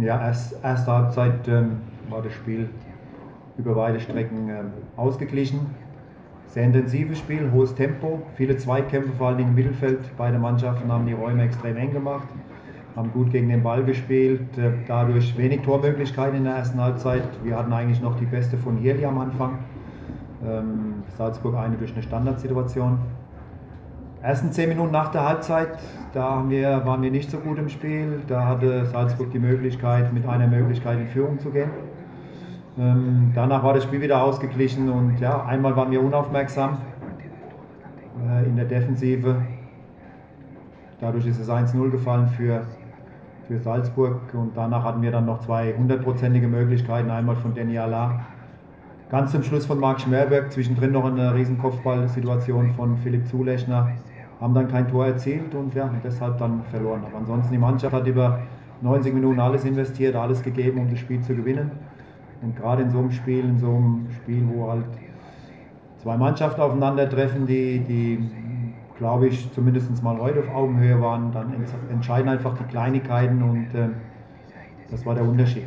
Ja, erst, erste Halbzeit ähm, war das Spiel über weite Strecken ähm, ausgeglichen. Sehr intensives Spiel, hohes Tempo, viele Zweikämpfe, vor allem im Mittelfeld. Beide Mannschaften haben die Räume extrem eng gemacht, haben gut gegen den Ball gespielt, äh, dadurch wenig Tormöglichkeiten in der ersten Halbzeit. Wir hatten eigentlich noch die beste von Hirli am Anfang. Ähm, Salzburg eine durch eine Standardsituation. Ersten zehn Minuten nach der Halbzeit, da wir, waren wir nicht so gut im Spiel. Da hatte Salzburg die Möglichkeit, mit einer Möglichkeit in Führung zu gehen. Ähm, danach war das Spiel wieder ausgeglichen und ja, einmal waren wir unaufmerksam äh, in der Defensive. Dadurch ist es 1-0 gefallen für, für Salzburg und danach hatten wir dann noch zwei hundertprozentige Möglichkeiten. Einmal von Danny Allah, ganz zum Schluss von Marc Schmerberg, zwischendrin noch eine riesen Kopfballsituation von Philipp Zulechner. Haben dann kein Tor erzielt und ja, deshalb dann verloren. Aber ansonsten die Mannschaft hat über 90 Minuten alles investiert, alles gegeben, um das Spiel zu gewinnen. Und gerade in so einem Spiel, in so einem Spiel, wo halt zwei Mannschaften aufeinandertreffen, die, die glaube ich, zumindest mal heute auf Augenhöhe waren, dann entscheiden einfach die Kleinigkeiten und äh, das war der Unterschied.